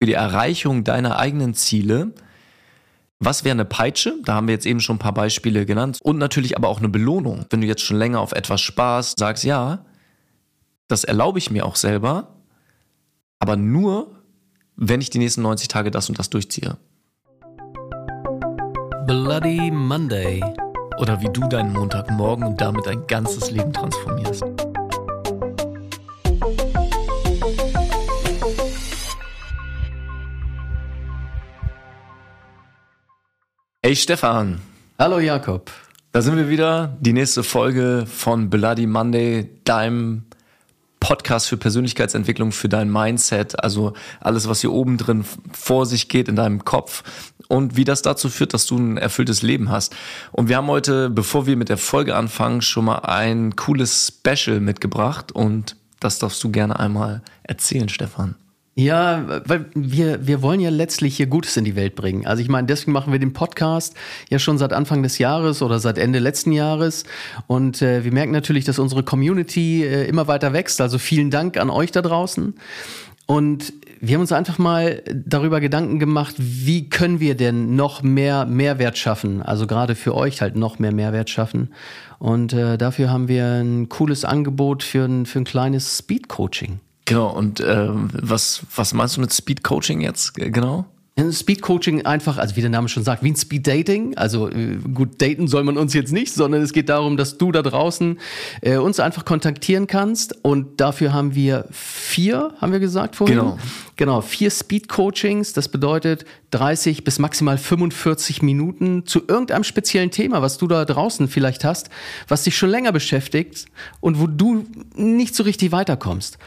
für die Erreichung deiner eigenen Ziele. Was wäre eine Peitsche? Da haben wir jetzt eben schon ein paar Beispiele genannt. Und natürlich aber auch eine Belohnung. Wenn du jetzt schon länger auf etwas sparst, sagst, ja, das erlaube ich mir auch selber, aber nur, wenn ich die nächsten 90 Tage das und das durchziehe. Bloody Monday. Oder wie du deinen Montagmorgen und damit dein ganzes Leben transformierst. Hey Stefan. Hallo Jakob. Da sind wir wieder. Die nächste Folge von Bloody Monday, deinem Podcast für Persönlichkeitsentwicklung, für dein Mindset, also alles, was hier oben drin vor sich geht in deinem Kopf und wie das dazu führt, dass du ein erfülltes Leben hast. Und wir haben heute, bevor wir mit der Folge anfangen, schon mal ein cooles Special mitgebracht und das darfst du gerne einmal erzählen, Stefan. Ja, weil wir, wir wollen ja letztlich hier Gutes in die Welt bringen. Also ich meine, deswegen machen wir den Podcast ja schon seit Anfang des Jahres oder seit Ende letzten Jahres. Und äh, wir merken natürlich, dass unsere Community äh, immer weiter wächst. Also vielen Dank an euch da draußen. Und wir haben uns einfach mal darüber Gedanken gemacht, wie können wir denn noch mehr Mehrwert schaffen? Also gerade für euch halt noch mehr Mehrwert schaffen. Und äh, dafür haben wir ein cooles Angebot für ein, für ein kleines Speed-Coaching. Genau, und äh, was, was meinst du mit Speed Coaching jetzt genau? Speed Coaching einfach, also wie der Name schon sagt, wie ein Speed Dating. Also äh, gut, daten soll man uns jetzt nicht, sondern es geht darum, dass du da draußen äh, uns einfach kontaktieren kannst. Und dafür haben wir vier, haben wir gesagt vorhin. Genau. Genau, vier Speed Coachings. Das bedeutet 30 bis maximal 45 Minuten zu irgendeinem speziellen Thema, was du da draußen vielleicht hast, was dich schon länger beschäftigt und wo du nicht so richtig weiterkommst.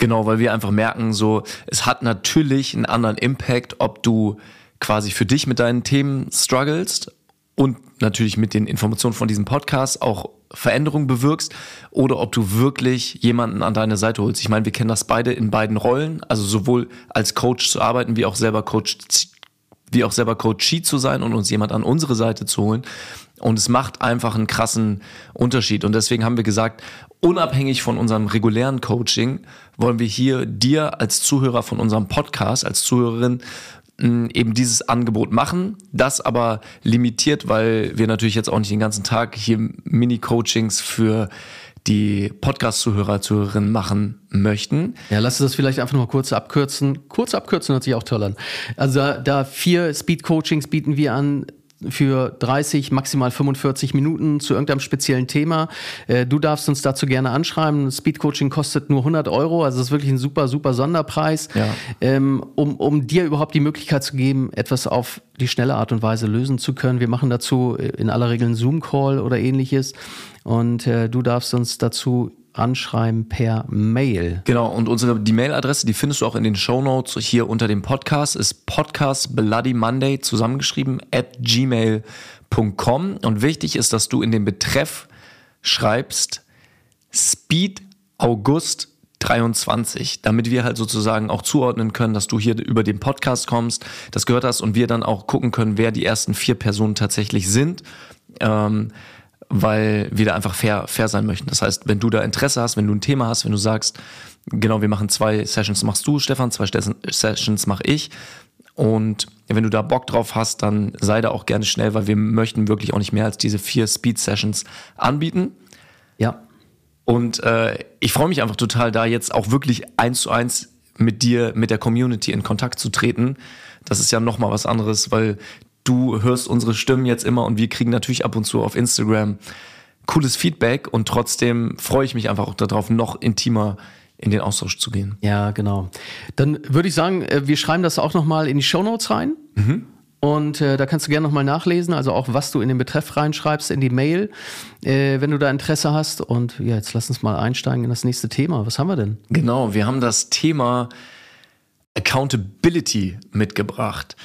Genau, weil wir einfach merken, so, es hat natürlich einen anderen Impact, ob du quasi für dich mit deinen Themen strugglest und natürlich mit den Informationen von diesem Podcast auch Veränderung bewirkst oder ob du wirklich jemanden an deine Seite holst. Ich meine, wir kennen das beide in beiden Rollen, also sowohl als Coach zu arbeiten, wie auch selber Coach, wie auch selber Coachee zu sein und uns jemand an unsere Seite zu holen. Und es macht einfach einen krassen Unterschied. Und deswegen haben wir gesagt, unabhängig von unserem regulären Coaching, wollen wir hier dir als Zuhörer von unserem Podcast, als Zuhörerin, mm, eben dieses Angebot machen, das aber limitiert, weil wir natürlich jetzt auch nicht den ganzen Tag hier Mini-Coachings für die Podcast-Zuhörer, Zuhörerinnen machen möchten. Ja, lass uns das vielleicht einfach noch mal kurz abkürzen. Kurz abkürzen hört sich auch toll an. Also da, da vier Speed-Coachings bieten wir an für 30, maximal 45 Minuten zu irgendeinem speziellen Thema. Äh, du darfst uns dazu gerne anschreiben. Speedcoaching kostet nur 100 Euro, also das ist wirklich ein super, super Sonderpreis, ja. ähm, um, um dir überhaupt die Möglichkeit zu geben, etwas auf die schnelle Art und Weise lösen zu können. Wir machen dazu in aller Regel einen Zoom-Call oder ähnliches und äh, du darfst uns dazu anschreiben per Mail. Genau, und unsere, die Mailadresse, die findest du auch in den Show Notes hier unter dem Podcast, ist podcast Bloody Monday zusammengeschrieben at gmail.com. Und wichtig ist, dass du in den Betreff schreibst Speed August 23, damit wir halt sozusagen auch zuordnen können, dass du hier über den Podcast kommst, das gehört hast und wir dann auch gucken können, wer die ersten vier Personen tatsächlich sind. Ähm, weil wir da einfach fair, fair sein möchten. Das heißt, wenn du da Interesse hast, wenn du ein Thema hast, wenn du sagst, genau, wir machen zwei Sessions, machst du, Stefan, zwei Sessions mache ich. Und wenn du da Bock drauf hast, dann sei da auch gerne schnell, weil wir möchten wirklich auch nicht mehr als diese vier Speed-Sessions anbieten. Ja. Und äh, ich freue mich einfach total, da jetzt auch wirklich eins zu eins mit dir, mit der Community in Kontakt zu treten. Das ist ja nochmal was anderes, weil du hörst unsere Stimmen jetzt immer und wir kriegen natürlich ab und zu auf Instagram cooles Feedback und trotzdem freue ich mich einfach auch darauf, noch intimer in den Austausch zu gehen. Ja, genau. Dann würde ich sagen, äh, wir schreiben das auch nochmal in die Show Notes rein. Mhm. Und äh, da kannst du gerne nochmal nachlesen, also auch was du in den Betreff reinschreibst, in die Mail, äh, wenn du da Interesse hast. Und ja, jetzt lass uns mal einsteigen in das nächste Thema. Was haben wir denn? Genau, wir haben das Thema Accountability mitgebracht.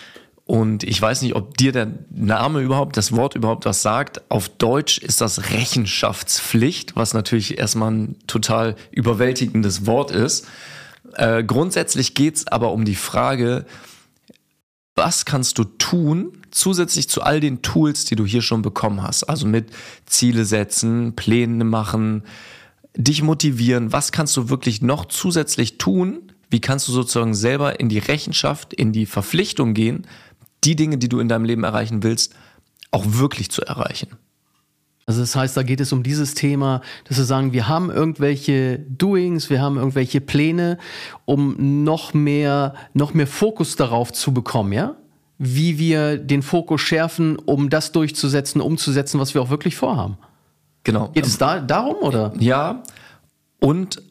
Und ich weiß nicht, ob dir der Name überhaupt, das Wort überhaupt was sagt. Auf Deutsch ist das Rechenschaftspflicht, was natürlich erstmal ein total überwältigendes Wort ist. Äh, grundsätzlich geht's aber um die Frage, was kannst du tun, zusätzlich zu all den Tools, die du hier schon bekommen hast? Also mit Ziele setzen, Pläne machen, dich motivieren. Was kannst du wirklich noch zusätzlich tun, wie kannst du sozusagen selber in die Rechenschaft, in die Verpflichtung gehen, die Dinge, die du in deinem Leben erreichen willst, auch wirklich zu erreichen. Also das heißt, da geht es um dieses Thema, dass wir sagen, wir haben irgendwelche Doings, wir haben irgendwelche Pläne, um noch mehr, noch mehr Fokus darauf zu bekommen, ja? Wie wir den Fokus schärfen, um das durchzusetzen, umzusetzen, was wir auch wirklich vorhaben. Genau. Geht es da darum oder? Ja. Und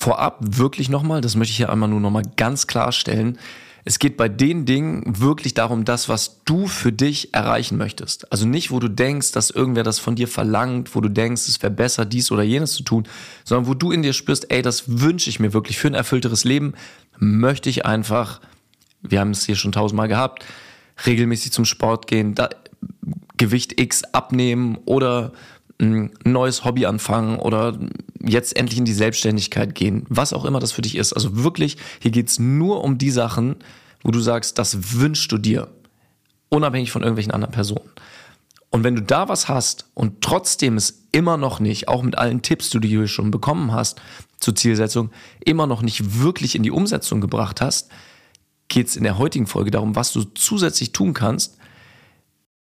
vorab wirklich nochmal, das möchte ich hier einmal nur nochmal ganz klarstellen. Es geht bei den Dingen wirklich darum, das, was du für dich erreichen möchtest. Also nicht, wo du denkst, dass irgendwer das von dir verlangt, wo du denkst, es wäre besser, dies oder jenes zu tun, sondern wo du in dir spürst, ey, das wünsche ich mir wirklich für ein erfüllteres Leben, möchte ich einfach, wir haben es hier schon tausendmal gehabt, regelmäßig zum Sport gehen, da, Gewicht X abnehmen oder ein neues Hobby anfangen oder jetzt endlich in die Selbstständigkeit gehen, was auch immer das für dich ist. Also wirklich, hier geht's nur um die Sachen, wo du sagst, das wünschst du dir, unabhängig von irgendwelchen anderen Personen. Und wenn du da was hast und trotzdem es immer noch nicht, auch mit allen Tipps, die du hier schon bekommen hast zur Zielsetzung, immer noch nicht wirklich in die Umsetzung gebracht hast, geht's in der heutigen Folge darum, was du zusätzlich tun kannst,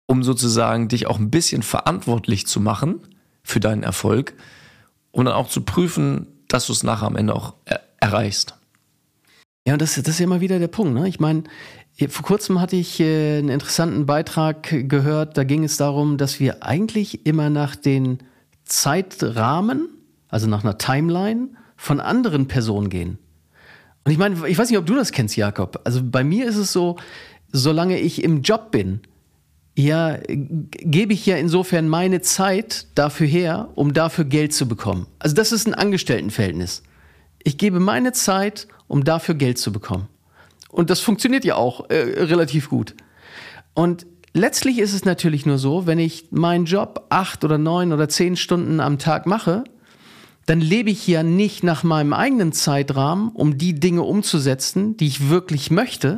um sozusagen dich auch ein bisschen verantwortlich zu machen für deinen Erfolg und dann auch zu prüfen, dass du es nachher am Ende auch er erreichst. Ja, und das, das ist ja immer wieder der Punkt. Ne? Ich meine, vor kurzem hatte ich äh, einen interessanten Beitrag gehört, da ging es darum, dass wir eigentlich immer nach den Zeitrahmen, also nach einer Timeline von anderen Personen gehen. Und ich meine, ich weiß nicht, ob du das kennst, Jakob. Also bei mir ist es so, solange ich im Job bin, ja, gebe ich ja insofern meine Zeit dafür her, um dafür Geld zu bekommen. Also das ist ein Angestelltenverhältnis. Ich gebe meine Zeit, um dafür Geld zu bekommen. Und das funktioniert ja auch äh, relativ gut. Und letztlich ist es natürlich nur so, wenn ich meinen Job acht oder neun oder zehn Stunden am Tag mache, dann lebe ich ja nicht nach meinem eigenen Zeitrahmen, um die Dinge umzusetzen, die ich wirklich möchte,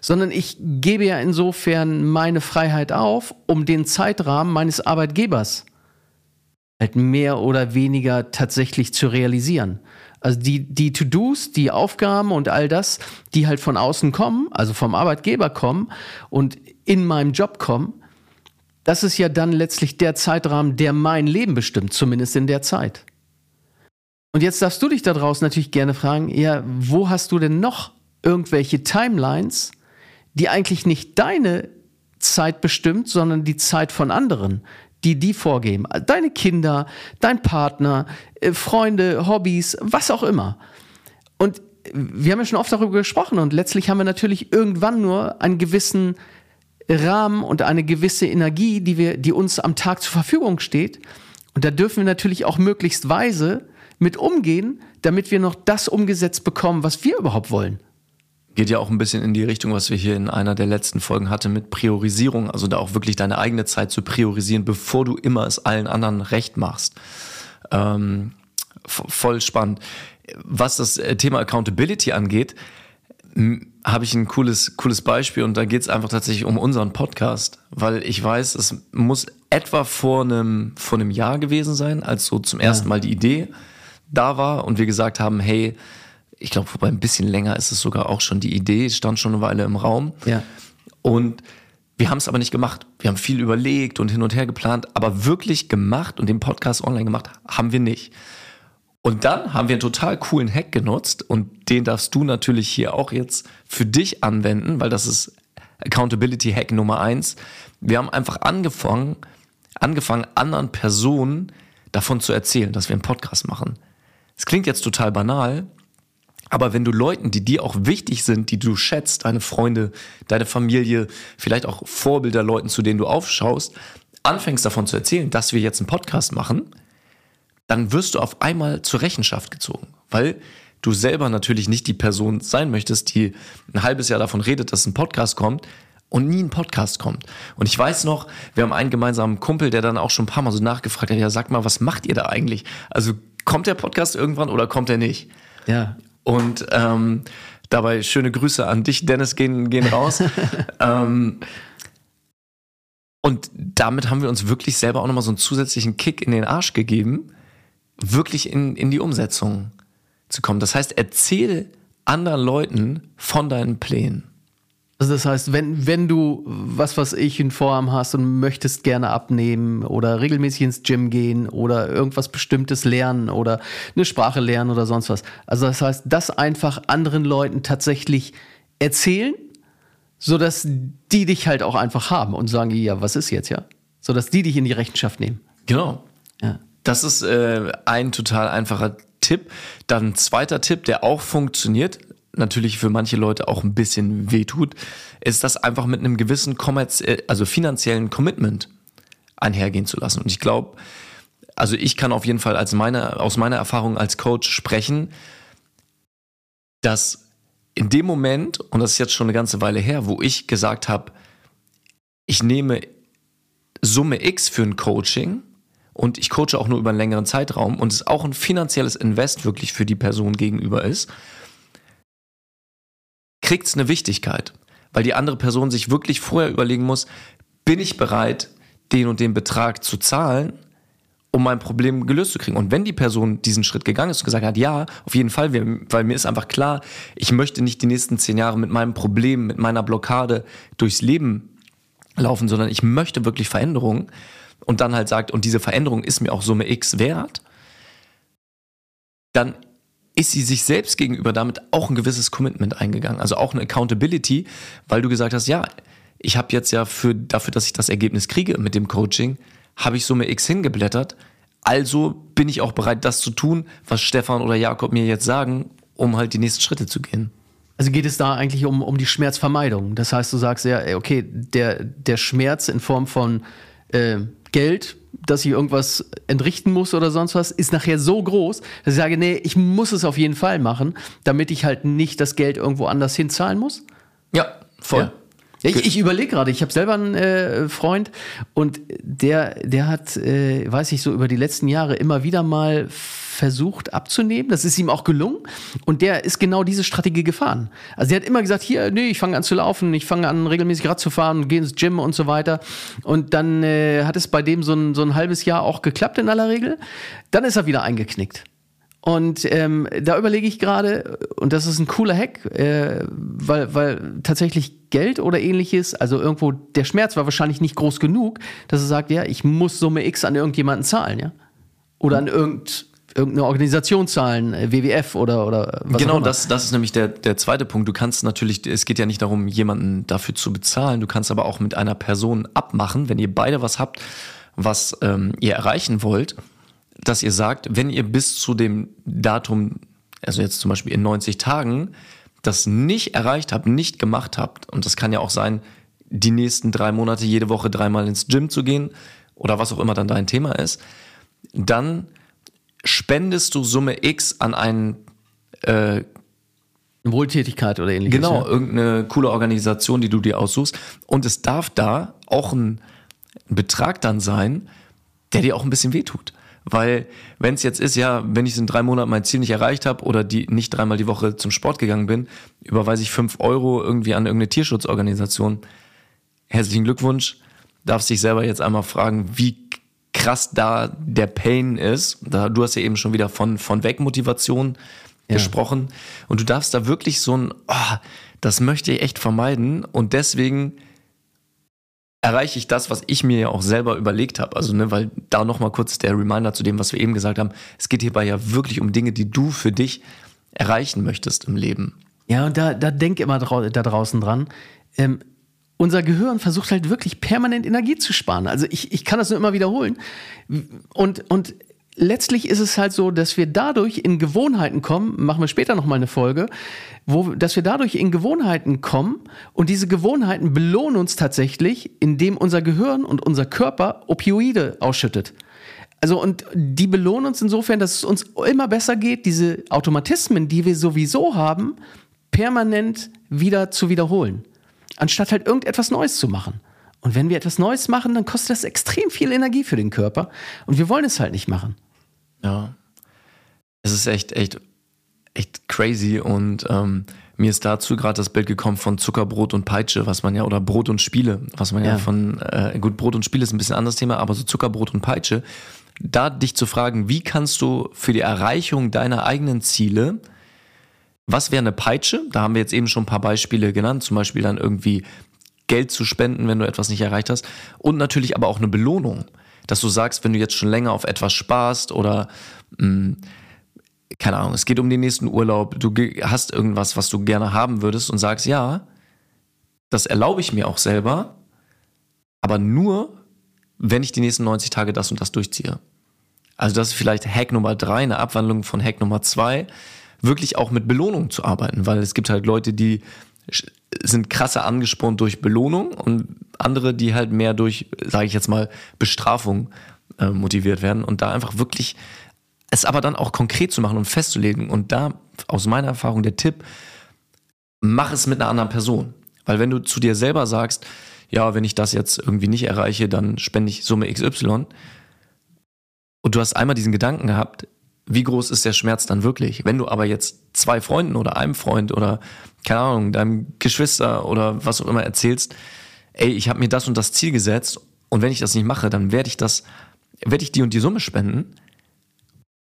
sondern ich gebe ja insofern meine Freiheit auf, um den Zeitrahmen meines Arbeitgebers halt mehr oder weniger tatsächlich zu realisieren. Also die, die To-Dos, die Aufgaben und all das, die halt von außen kommen, also vom Arbeitgeber kommen und in meinem Job kommen, das ist ja dann letztlich der Zeitrahmen, der mein Leben bestimmt, zumindest in der Zeit. Und jetzt darfst du dich da draußen natürlich gerne fragen, ja, wo hast du denn noch irgendwelche Timelines, die eigentlich nicht deine Zeit bestimmt, sondern die Zeit von anderen, die die vorgeben. Deine Kinder, dein Partner, äh, Freunde, Hobbys, was auch immer. Und wir haben ja schon oft darüber gesprochen und letztlich haben wir natürlich irgendwann nur einen gewissen Rahmen und eine gewisse Energie, die wir, die uns am Tag zur Verfügung steht. Und da dürfen wir natürlich auch möglichst weise mit umgehen, damit wir noch das umgesetzt bekommen, was wir überhaupt wollen geht ja auch ein bisschen in die Richtung, was wir hier in einer der letzten Folgen hatten mit Priorisierung, also da auch wirklich deine eigene Zeit zu priorisieren, bevor du immer es allen anderen recht machst. Ähm, voll spannend. Was das äh, Thema Accountability angeht, habe ich ein cooles, cooles Beispiel und da geht es einfach tatsächlich um unseren Podcast, weil ich weiß, es muss etwa vor einem, vor einem Jahr gewesen sein, als so zum ersten Mal die Idee da war und wir gesagt haben, hey, ich glaube, wobei ein bisschen länger ist es sogar auch schon die Idee, stand schon eine Weile im Raum. Ja. Und wir haben es aber nicht gemacht. Wir haben viel überlegt und hin und her geplant, aber wirklich gemacht und den Podcast online gemacht haben wir nicht. Und dann haben wir einen total coolen Hack genutzt und den darfst du natürlich hier auch jetzt für dich anwenden, weil das ist Accountability Hack Nummer eins. Wir haben einfach angefangen, angefangen anderen Personen davon zu erzählen, dass wir einen Podcast machen. Es klingt jetzt total banal, aber wenn du Leuten, die dir auch wichtig sind, die du schätzt, deine Freunde, deine Familie, vielleicht auch Vorbilder Leuten, zu denen du aufschaust, anfängst davon zu erzählen, dass wir jetzt einen Podcast machen, dann wirst du auf einmal zur Rechenschaft gezogen, weil du selber natürlich nicht die Person sein möchtest, die ein halbes Jahr davon redet, dass ein Podcast kommt und nie ein Podcast kommt. Und ich weiß noch, wir haben einen gemeinsamen Kumpel, der dann auch schon ein paar Mal so nachgefragt hat, ja, sag mal, was macht ihr da eigentlich? Also kommt der Podcast irgendwann oder kommt er nicht? Ja. Und ähm, dabei schöne Grüße an dich, Dennis, gehen, gehen raus. ähm, und damit haben wir uns wirklich selber auch nochmal so einen zusätzlichen Kick in den Arsch gegeben, wirklich in, in die Umsetzung zu kommen. Das heißt, erzähle anderen Leuten von deinen Plänen. Also das heißt, wenn, wenn du was, was ich in Vorhaben hast und möchtest gerne abnehmen oder regelmäßig ins Gym gehen oder irgendwas Bestimmtes lernen oder eine Sprache lernen oder sonst was. Also das heißt, das einfach anderen Leuten tatsächlich erzählen, sodass die dich halt auch einfach haben und sagen, ja, was ist jetzt, ja? Sodass die dich in die Rechenschaft nehmen. Genau. Ja. Das ist äh, ein total einfacher Tipp. Dann ein zweiter Tipp, der auch funktioniert, natürlich für manche Leute auch ein bisschen wehtut, ist das einfach mit einem gewissen Kommerz äh, also finanziellen Commitment einhergehen zu lassen. Und ich glaube, also ich kann auf jeden Fall als meine, aus meiner Erfahrung als Coach sprechen, dass in dem Moment, und das ist jetzt schon eine ganze Weile her, wo ich gesagt habe, ich nehme Summe X für ein Coaching und ich coache auch nur über einen längeren Zeitraum und es auch ein finanzielles Invest wirklich für die Person gegenüber ist, kriegt es eine Wichtigkeit, weil die andere Person sich wirklich vorher überlegen muss, bin ich bereit, den und den Betrag zu zahlen, um mein Problem gelöst zu kriegen. Und wenn die Person diesen Schritt gegangen ist und gesagt hat, ja, auf jeden Fall, weil mir ist einfach klar, ich möchte nicht die nächsten zehn Jahre mit meinem Problem, mit meiner Blockade durchs Leben laufen, sondern ich möchte wirklich Veränderungen und dann halt sagt, und diese Veränderung ist mir auch Summe X wert, dann ist sie sich selbst gegenüber damit auch ein gewisses Commitment eingegangen, also auch eine Accountability, weil du gesagt hast, ja, ich habe jetzt ja für dafür, dass ich das Ergebnis kriege mit dem Coaching, habe ich Summe X hingeblättert. Also bin ich auch bereit, das zu tun, was Stefan oder Jakob mir jetzt sagen, um halt die nächsten Schritte zu gehen. Also geht es da eigentlich um, um die Schmerzvermeidung. Das heißt, du sagst ja, okay, der, der Schmerz in Form von äh, Geld, dass ich irgendwas entrichten muss oder sonst was, ist nachher so groß, dass ich sage, nee, ich muss es auf jeden Fall machen, damit ich halt nicht das Geld irgendwo anders hinzahlen muss? Ja, voll. Ja. Ich, ich überlege gerade, ich habe selber einen äh, Freund und der, der hat, äh, weiß ich so, über die letzten Jahre immer wieder mal versucht abzunehmen. Das ist ihm auch gelungen. Und der ist genau diese Strategie gefahren. Also der hat immer gesagt, hier, nee, ich fange an zu laufen, ich fange an regelmäßig Rad zu fahren, gehe ins Gym und so weiter. Und dann äh, hat es bei dem so ein, so ein halbes Jahr auch geklappt in aller Regel. Dann ist er wieder eingeknickt. Und ähm, da überlege ich gerade, und das ist ein cooler Hack, äh, weil, weil tatsächlich Geld oder ähnliches, also irgendwo der Schmerz war wahrscheinlich nicht groß genug, dass er sagt, ja, ich muss Summe X an irgendjemanden zahlen, ja. Oder an irgend, irgendeine Organisation zahlen, äh, WWF oder, oder was Genau, das, das ist nämlich der, der zweite Punkt. Du kannst natürlich, es geht ja nicht darum, jemanden dafür zu bezahlen, du kannst aber auch mit einer Person abmachen, wenn ihr beide was habt, was ähm, ihr erreichen wollt dass ihr sagt, wenn ihr bis zu dem Datum, also jetzt zum Beispiel in 90 Tagen, das nicht erreicht habt, nicht gemacht habt, und das kann ja auch sein, die nächsten drei Monate jede Woche dreimal ins Gym zu gehen oder was auch immer dann dein Thema ist, dann spendest du Summe X an einen äh, Wohltätigkeit oder ähnliches. Genau, ja. irgendeine coole Organisation, die du dir aussuchst. Und es darf da auch ein Betrag dann sein, der dir auch ein bisschen wehtut. Weil wenn es jetzt ist, ja, wenn ich in drei Monaten mein Ziel nicht erreicht habe oder die nicht dreimal die Woche zum Sport gegangen bin, überweise ich fünf Euro irgendwie an irgendeine Tierschutzorganisation. Herzlichen Glückwunsch. Darfst dich selber jetzt einmal fragen, wie krass da der Pain ist. Da, du hast ja eben schon wieder von, von Wegmotivation ja. gesprochen. Und du darfst da wirklich so ein, oh, das möchte ich echt vermeiden. Und deswegen erreiche ich das, was ich mir ja auch selber überlegt habe. Also, ne, weil da nochmal kurz der Reminder zu dem, was wir eben gesagt haben. Es geht hierbei ja wirklich um Dinge, die du für dich erreichen möchtest im Leben. Ja, und da, da denk immer da draußen dran. Ähm, unser Gehirn versucht halt wirklich permanent Energie zu sparen. Also ich, ich kann das nur immer wiederholen. Und, und letztlich ist es halt so, dass wir dadurch in Gewohnheiten kommen, machen wir später nochmal eine Folge, wo, dass wir dadurch in Gewohnheiten kommen und diese Gewohnheiten belohnen uns tatsächlich, indem unser Gehirn und unser Körper Opioide ausschüttet. Also und die belohnen uns insofern, dass es uns immer besser geht, diese Automatismen, die wir sowieso haben, permanent wieder zu wiederholen, anstatt halt irgendetwas Neues zu machen. Und wenn wir etwas Neues machen, dann kostet das extrem viel Energie für den Körper und wir wollen es halt nicht machen. Ja. Es ist echt, echt, echt crazy und ähm, mir ist dazu gerade das Bild gekommen von Zuckerbrot und Peitsche, was man ja, oder Brot und Spiele, was man ja, ja von, äh, gut, Brot und Spiele ist ein bisschen anderes Thema, aber so Zuckerbrot und Peitsche, da dich zu fragen, wie kannst du für die Erreichung deiner eigenen Ziele, was wäre eine Peitsche? Da haben wir jetzt eben schon ein paar Beispiele genannt, zum Beispiel dann irgendwie Geld zu spenden, wenn du etwas nicht erreicht hast. Und natürlich aber auch eine Belohnung, dass du sagst, wenn du jetzt schon länger auf etwas sparst oder mh, hm, keine Ahnung, es geht um den nächsten Urlaub, du hast irgendwas, was du gerne haben würdest und sagst, ja, das erlaube ich mir auch selber, aber nur, wenn ich die nächsten 90 Tage das und das durchziehe. Also das ist vielleicht Hack Nummer drei, eine Abwandlung von Hack Nummer zwei, wirklich auch mit Belohnung zu arbeiten, weil es gibt halt Leute, die sind krasser angespornt durch Belohnung und andere, die halt mehr durch, sage ich jetzt mal, Bestrafung äh, motiviert werden und da einfach wirklich es aber dann auch konkret zu machen und festzulegen. Und da aus meiner Erfahrung der Tipp, mach es mit einer anderen Person. Weil wenn du zu dir selber sagst, ja, wenn ich das jetzt irgendwie nicht erreiche, dann spende ich Summe XY. Und du hast einmal diesen Gedanken gehabt, wie groß ist der Schmerz dann wirklich? Wenn du aber jetzt zwei Freunden oder einem Freund oder, keine Ahnung, deinem Geschwister oder was auch immer erzählst, ey, ich habe mir das und das Ziel gesetzt und wenn ich das nicht mache, dann werde ich das, werde ich die und die Summe spenden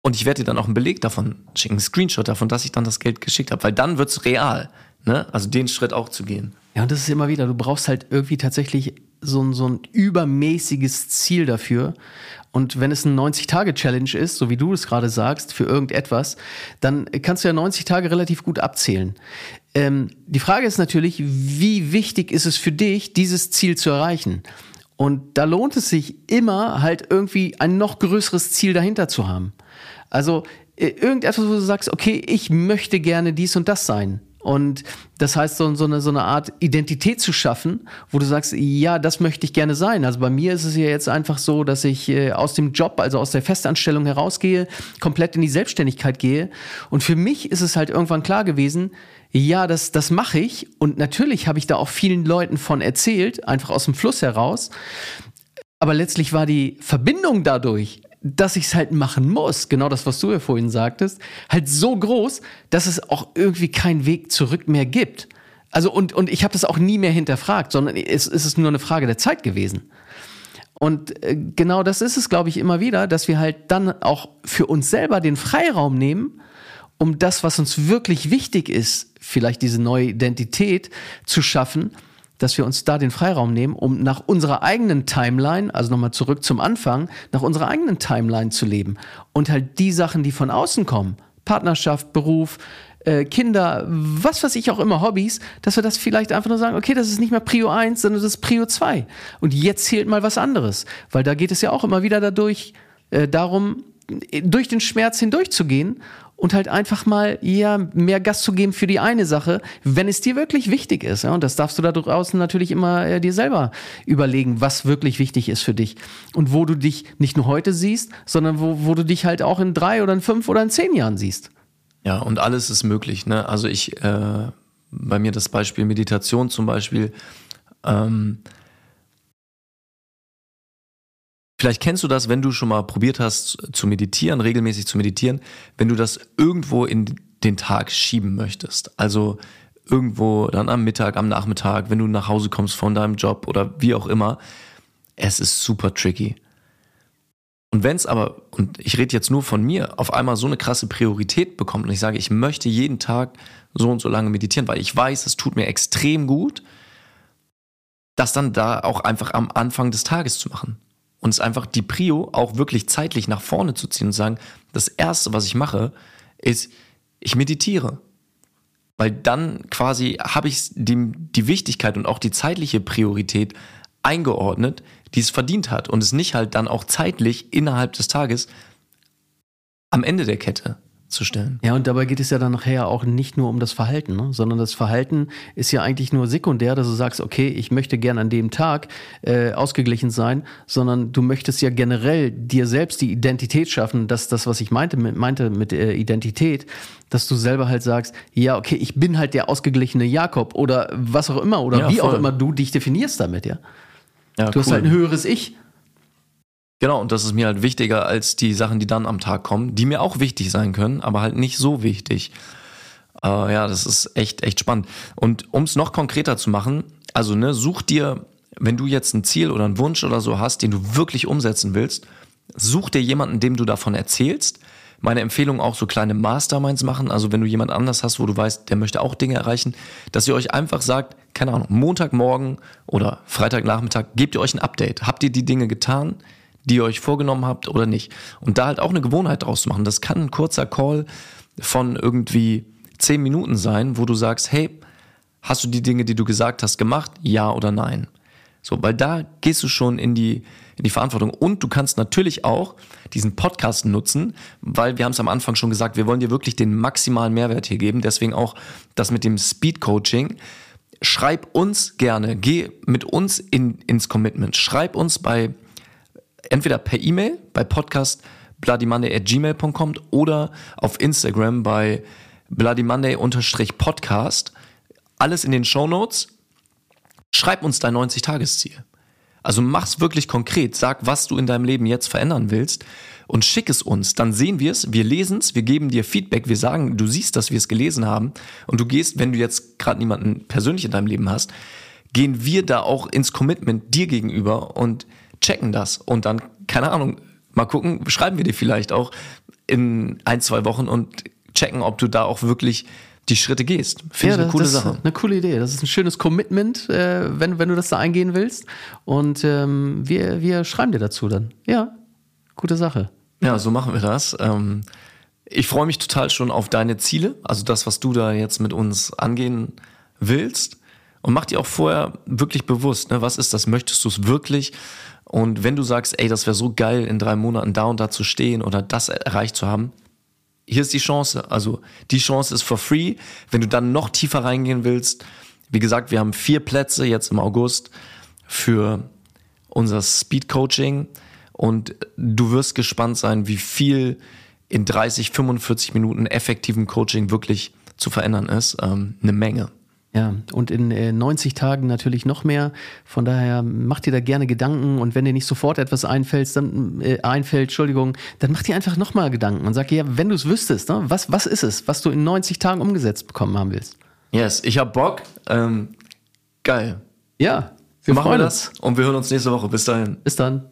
und ich werde dir dann auch einen Beleg davon schicken, einen Screenshot davon, dass ich dann das Geld geschickt habe, weil dann wird es real. Ne? Also den Schritt auch zu gehen. Ja, und das ist immer wieder, du brauchst halt irgendwie tatsächlich so ein, so ein übermäßiges Ziel dafür. Und wenn es eine 90-Tage-Challenge ist, so wie du es gerade sagst, für irgendetwas, dann kannst du ja 90 Tage relativ gut abzählen. Ähm, die Frage ist natürlich, wie wichtig ist es für dich, dieses Ziel zu erreichen? Und da lohnt es sich immer halt irgendwie ein noch größeres Ziel dahinter zu haben. Also äh, irgendetwas, wo du sagst, okay, ich möchte gerne dies und das sein. Und das heißt, so, so, eine, so eine Art Identität zu schaffen, wo du sagst, ja, das möchte ich gerne sein. Also bei mir ist es ja jetzt einfach so, dass ich äh, aus dem Job, also aus der Festanstellung herausgehe, komplett in die Selbstständigkeit gehe. Und für mich ist es halt irgendwann klar gewesen, ja, das, das mache ich. Und natürlich habe ich da auch vielen Leuten von erzählt, einfach aus dem Fluss heraus. Aber letztlich war die Verbindung dadurch dass ich es halt machen muss, genau das, was du ja vorhin sagtest, halt so groß, dass es auch irgendwie keinen Weg zurück mehr gibt. Also und, und ich habe das auch nie mehr hinterfragt, sondern es, es ist nur eine Frage der Zeit gewesen. Und äh, genau das ist es, glaube ich, immer wieder, dass wir halt dann auch für uns selber den Freiraum nehmen, um das, was uns wirklich wichtig ist, vielleicht diese neue Identität zu schaffen, dass wir uns da den Freiraum nehmen, um nach unserer eigenen Timeline, also nochmal zurück zum Anfang, nach unserer eigenen Timeline zu leben. Und halt die Sachen, die von außen kommen, Partnerschaft, Beruf, äh, Kinder, was weiß ich auch immer, Hobbys, dass wir das vielleicht einfach nur sagen, okay, das ist nicht mehr Prio 1, sondern das ist Prio 2. Und jetzt zählt mal was anderes. Weil da geht es ja auch immer wieder dadurch, äh, darum, durch den Schmerz hindurchzugehen und halt einfach mal ja mehr Gas zu geben für die eine Sache, wenn es dir wirklich wichtig ist. Ja? Und das darfst du da draußen natürlich immer äh, dir selber überlegen, was wirklich wichtig ist für dich und wo du dich nicht nur heute siehst, sondern wo, wo du dich halt auch in drei oder in fünf oder in zehn Jahren siehst. Ja, und alles ist möglich. Ne? Also ich, äh, bei mir das Beispiel Meditation zum Beispiel. Ähm, Vielleicht kennst du das, wenn du schon mal probiert hast zu meditieren, regelmäßig zu meditieren, wenn du das irgendwo in den Tag schieben möchtest. Also irgendwo dann am Mittag, am Nachmittag, wenn du nach Hause kommst von deinem Job oder wie auch immer. Es ist super tricky. Und wenn es aber, und ich rede jetzt nur von mir, auf einmal so eine krasse Priorität bekommt und ich sage, ich möchte jeden Tag so und so lange meditieren, weil ich weiß, es tut mir extrem gut, das dann da auch einfach am Anfang des Tages zu machen und es einfach die Prio auch wirklich zeitlich nach vorne zu ziehen und sagen, das erste, was ich mache, ist, ich meditiere. Weil dann quasi habe ich die, die Wichtigkeit und auch die zeitliche Priorität eingeordnet, die es verdient hat und es nicht halt dann auch zeitlich innerhalb des Tages am Ende der Kette zu stellen. Ja, und dabei geht es ja dann nachher auch nicht nur um das Verhalten, ne? sondern das Verhalten ist ja eigentlich nur sekundär, dass du sagst, okay, ich möchte gern an dem Tag äh, ausgeglichen sein, sondern du möchtest ja generell dir selbst die Identität schaffen, dass das, was ich meinte mit, meinte mit äh, Identität, dass du selber halt sagst, ja, okay, ich bin halt der ausgeglichene Jakob oder was auch immer oder ja, wie voll. auch immer du dich definierst damit, ja. ja du cool. hast halt ein höheres Ich. Genau, und das ist mir halt wichtiger als die Sachen, die dann am Tag kommen, die mir auch wichtig sein können, aber halt nicht so wichtig. Äh, ja, das ist echt, echt spannend. Und um es noch konkreter zu machen, also ne, such dir, wenn du jetzt ein Ziel oder einen Wunsch oder so hast, den du wirklich umsetzen willst, such dir jemanden, dem du davon erzählst. Meine Empfehlung auch so kleine Masterminds machen. Also wenn du jemand anders hast, wo du weißt, der möchte auch Dinge erreichen, dass ihr euch einfach sagt, keine Ahnung, Montagmorgen oder Freitagnachmittag, gebt ihr euch ein Update. Habt ihr die Dinge getan, die ihr euch vorgenommen habt oder nicht? Und da halt auch eine Gewohnheit draus zu machen. Das kann ein kurzer Call von irgendwie zehn Minuten sein, wo du sagst, hey, hast du die Dinge, die du gesagt hast, gemacht? Ja oder nein? So, weil da gehst du schon in die, in die Verantwortung. Und du kannst natürlich auch diesen Podcast nutzen, weil wir haben es am Anfang schon gesagt, wir wollen dir wirklich den maximalen Mehrwert hier geben. Deswegen auch das mit dem Speed Coaching. Schreib uns gerne, geh mit uns in, ins Commitment. Schreib uns bei entweder per E-Mail bei podcast bloodymonday@gmail.com oder auf Instagram bei bloodymonday-podcast. Alles in den Show Notes. Schreib uns dein 90-Tagesziel. Also mach's wirklich konkret. Sag, was du in deinem Leben jetzt verändern willst und schick es uns. Dann sehen wir es, wir lesen es, wir geben dir Feedback, wir sagen, du siehst, dass wir es gelesen haben und du gehst, wenn du jetzt gerade niemanden persönlich in deinem Leben hast, gehen wir da auch ins Commitment dir gegenüber und checken das und dann, keine Ahnung, mal gucken, schreiben wir dir vielleicht auch in ein, zwei Wochen und checken, ob du da auch wirklich die Schritte gehst. Finde ja, ich eine coole Sache. Eine coole Idee. Das ist ein schönes Commitment, äh, wenn, wenn du das da eingehen willst. Und ähm, wir, wir schreiben dir dazu dann. Ja, gute Sache. Ja, so machen wir das. Ähm, ich freue mich total schon auf deine Ziele, also das, was du da jetzt mit uns angehen willst. Und mach dir auch vorher wirklich bewusst, ne, was ist das? Möchtest du es wirklich? Und wenn du sagst, ey, das wäre so geil, in drei Monaten da und da zu stehen oder das erreicht zu haben, hier ist die Chance. Also die Chance ist for free. Wenn du dann noch tiefer reingehen willst, wie gesagt, wir haben vier Plätze jetzt im August für unser Speed Coaching und du wirst gespannt sein, wie viel in 30, 45 Minuten effektiven Coaching wirklich zu verändern ist. Ähm, eine Menge. Ja, und in äh, 90 Tagen natürlich noch mehr. Von daher macht dir da gerne Gedanken und wenn dir nicht sofort etwas einfällt, dann äh, einfällt, Entschuldigung, dann mach dir einfach nochmal Gedanken und sag ja, wenn du es wüsstest, ne, was, was ist es, was du in 90 Tagen umgesetzt bekommen haben willst? Yes, ich hab Bock. Ähm, geil. Ja, wir machen wir das und wir hören uns nächste Woche. Bis dahin. Bis dann.